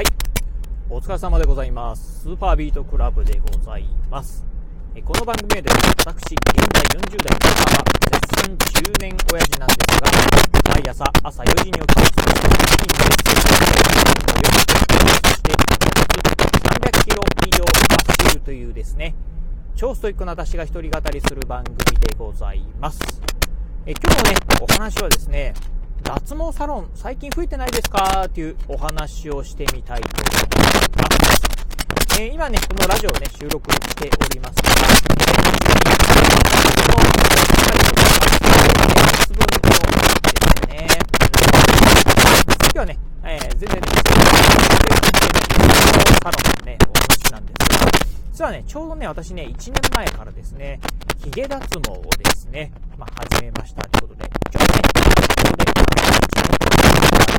はい。お疲れ様でございます。スーパービートクラブでございます。えこの番組では私、現在40代半ば、絶賛中年親父なんですが、毎朝朝4時に起きて、筋トレ筋トレ、そして、300キロ以上走るというですね、超ストイックな私が一人語りする番組でございます。え今日のね、お話はですね、脱毛サロン最近増えてないですか？っていうお話をしてみたいと思います。えー今ね、このラジオをね、収録しておりますが、この、節分のですね、今日はね、えー全然ね、サロンのね、お話なんですが、実はね、ちょうどね、私ね、1年前からですね、ヒゲ脱毛をですね、まあ、始めましたということで、ちょっとね、ここで、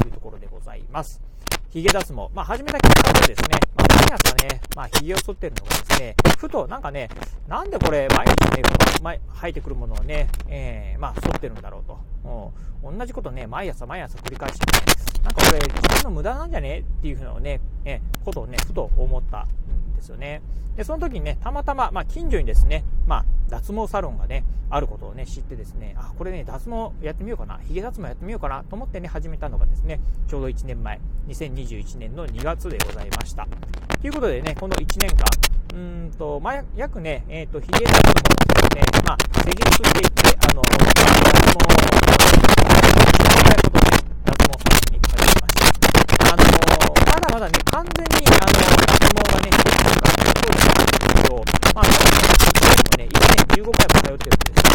というところでございます。ヒゲ脱毛。まあ、始めたきっかけはですね、まあ、毎朝ね、まあ、ヒゲを剃ってるのがですね、ふと、なんかね、なんでこれ、毎日ね、この前生えてくるものをね、えー、まあ、剃ってるんだろうと。うん同じことね、毎朝毎朝繰り返してね、なんかこれ、自分の無駄なんじゃね？っていうふうなね、えーことをね、ふと思ったですよね。で、その時にね、たまたま、まあ、近所にですね、まあ、脱毛サロンがね、あることをね、知ってですね、あ、これね、脱毛やってみようかな、ヒゲ脱毛やってみようかなと思ってね、始めたのがですね、ちょうど1年前、2021年の2月でございました。ということでね、この1年間、うんと、まあ、約ね、えっ、と、ヒゲ脱毛をですね、まあ、施術していって、あの、脱毛、まあ、やることで、脱毛サロンに通いました。あのまだまだね、完全に、あの、脱毛がね、できてるかっていうとそうじゃないんですけど、まあ、そのね、1年15回も通ってるんですけど、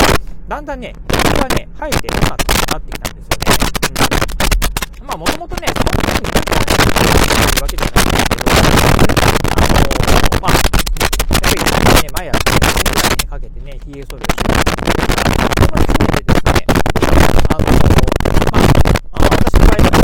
だんだんね、毛がね、生えてこなくなってきたんですよね。うん、まあ、もともとね、そんなに毛がね、いいわけじゃないんですけど、あのーまあ、やっぱりね、毎朝ね、5年ぐらいね、かけてね、髭剃りをしてたんですけど、そこに含めてですね、あのまあ、あ私の場合は、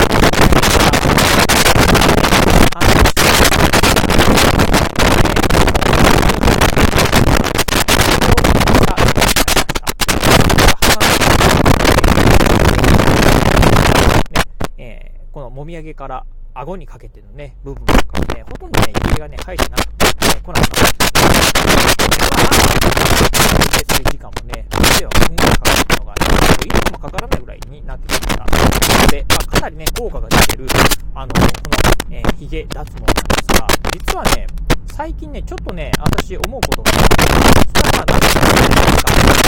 えーこのもみあげから顎にかけてのね、部分とかはね、ほとんどね、髭がね、生えてなくて、ね、こなくなってまあ、する時間もね、では5分ぐらいかかるのが、ね1分もかからないぐらいになってきました。なので、まあ、かなりね、効果が出てる、あの、この、えー、ヒゲ脱毛なんですが、実はね、最近ね、ちょっとね、私思うことがあって、それはまあ、なんか、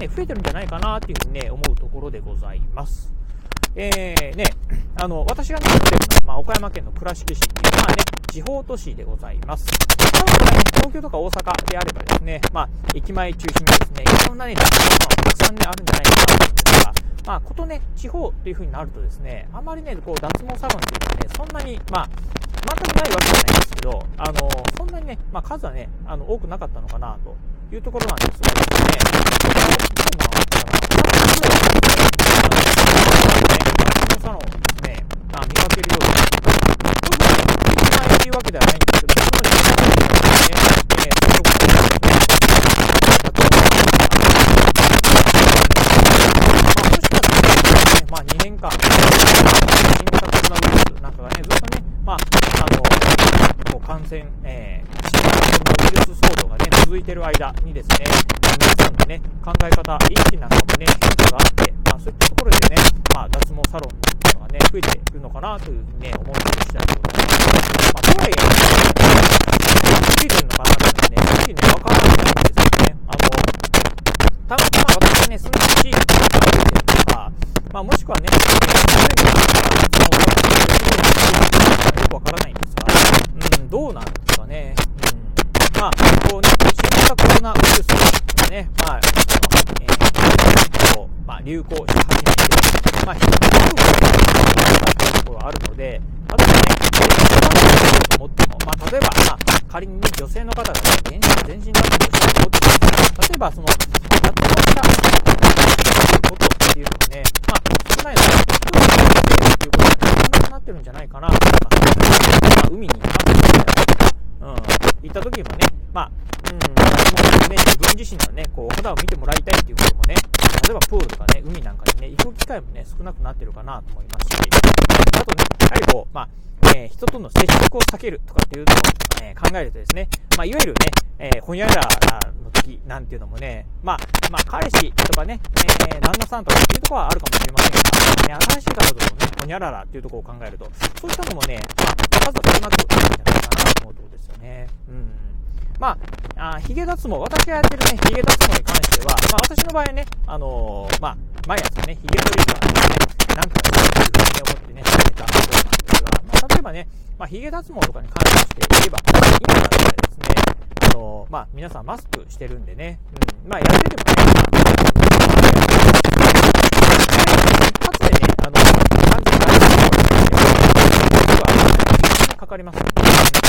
ね、増えてるんじゃないかなっていうふうにね、思うところでございます。えー、ね、あの、私がね、住んでるのは、まあ、岡山県の倉敷市っていう、まあね、地方都市でございます。多分これね、東京とか大阪であればですね、まあ、駅前中心にですね、いろんなね、たくさんね、あるんじゃないかなと思うんですが、まあ、ことね、地方っていう風になるとですね、あまりね、こう、脱毛サロンっていうのはね、そんなに、まあ、全くないわけじゃないんですけど、あの、そんなにね、まあ、数はね、あの、多くなかったのかな、というところなんですがですね、どうも、脱毛サロンをですね、ま、見分けるようになって、特に、駅前っていうわけではないんですけど、そのね、えー、そういうことまあ、もしかしたらね、ま、2年間、新型コロナウイルスなんかがね、ずっとね、まあ、の、こう感染、え、ウイルス騒動がね、続いてる間にですね、皆さんのね、考え方、意識なんかもね、変化があって、まあ、そういったところでね、まあ、脱毛サロンっていうのがね、増えているのかなというふうにね、思っている次第でございます。まあ、とはいえ、ついてるのかなってね、正直ね、わからないんですよね。あの、たまたま私がね、住んでる地域が出てるとか、まあ、もしくはね、その、くわからないんですが、うん、どうなんですかね。うん、まあ、こうね、新型コロナウイルスがね、まあ、えー、こう、まあ、流行し始めて、まあ、一つの部分がところがあるので、例えばね、と思っても、まあ、例えば、まあ、仮にね、女性の方がね、全身、全身脱毛したいと思っても例えば、その、脱毛したことっていうのがね、まあ、少ないので、一人でっていうことがなくなくなってるんじゃないかなます。まあ、海に行った時にうん、行った時もね、まあ、うん、もうね、自分自身のね、こう、肌を見てもらいたいっていうこともね、例えばプールとかね、海なんかにね、行く機会もね、少なくなってるかなと思いますし、あとね、やはりこう、まあ、えー、人との接触を避けるとかっていうのを、えー、考えるとですね、まあ、いわゆるね、えー、ほにゃららの時なんていうのもね、まあ、まあ、彼氏とかね、えー、旦那さんとかっていうところはあるかもしれませんが、ね、新しい方とのね、ほにゃららっていうところを考えると、そういったのもね、まあ、数少なくいいんじゃないかな思うところですよね。うん。まあ、あ髭脱毛、私がやってるね、髭脱毛に関しては、まあ、私の場合ね、あのー、まあ、毎朝ね、髭剃りがね、なんとかね、いうふうに思ってね、始めたころなんですが、まあ、例えばね、まあ、髭脱毛とかに関して言えば、今だったらですね、あのー、まあ、皆さんマスクしてるんでね、うん、まあ、やっててもね、まあ、一発でね、あの、完全に大丈夫は、かかりますので、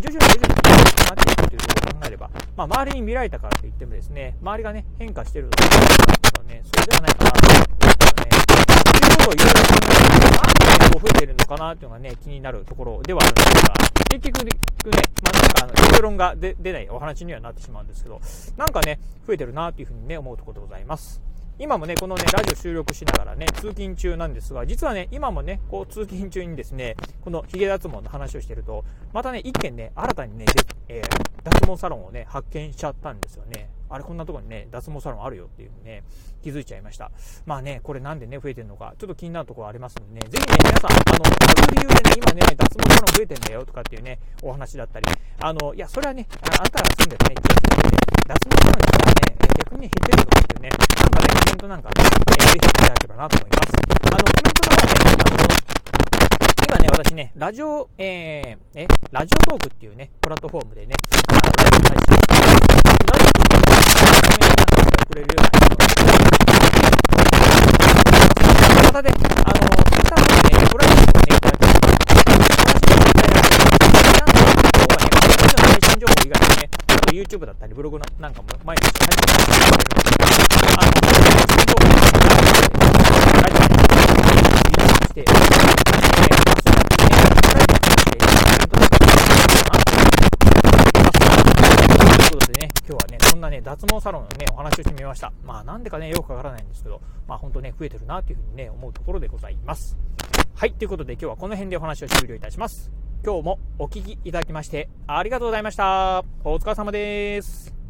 徐々に徐々に変わっていくということを考えれば、まあ、周りに見られたからといってもですね、周りがね、変化してるということはね、それではないかなと思うんですよね。ということをいろいろ考えて、なんでこう増えてるのかなっていうのがね、気になるところではあるんですが、結局ね、まあ、なんかあの結論が出ないお話にはなってしまうんですけど、なんかね、増えてるなというふうにね、思うところでございます。今もね、このね、ラジオ収録しながらね、通勤中なんですが、実はね、今もね、こう、通勤中にですね、この髭脱毛の話をしてると、またね、一件ね、新たにね、えー、脱毛サロンをね、発見しちゃったんですよね。あれ、こんなとこにね、脱毛サロンあるよっていうね、気づいちゃいました。まあね、これなんでね、増えてるのか、ちょっと気になるところありますのでね、ぜひね、皆さん、あの、ある理由でね、今ね、脱毛サロン増えてんだよとかっていうね、お話だったり、あの、いや、それはね、あなたが住んでるね、地域で、脱毛サロンにはね、逆に減ってるとかっていうね、なんかね、コメントなんかね、えー、ぜひいただければなと思います。あの、コメントの方ね、あの、今ね、私ね、ラジオ、えー、え、ラジオトークっていうね、プラットフォームでね、あの、ライブ配信してラジオトークってコメントなんかしてくれるような人またで、あの、ツイッターの方でね、プライベートをね、いただきます。新情報以外にね、あと YouTube だったりブログなんかも毎日配信してるので、あの、新情報をラジオでして、えー、まあ、そうやってね、プライベートして、イベントとかもということでね、今日はね、そんなね、脱毛サロンのね、お話をしてみました。まあ、なんでかね、よくわからないんですけど、まあ、ほんとね、増えてるなというふうにね、思うところでございます。はい、ということで今日はこの辺でお話を終了いたします。今日もお聴きいただきましてありがとうございました。お疲れ様です。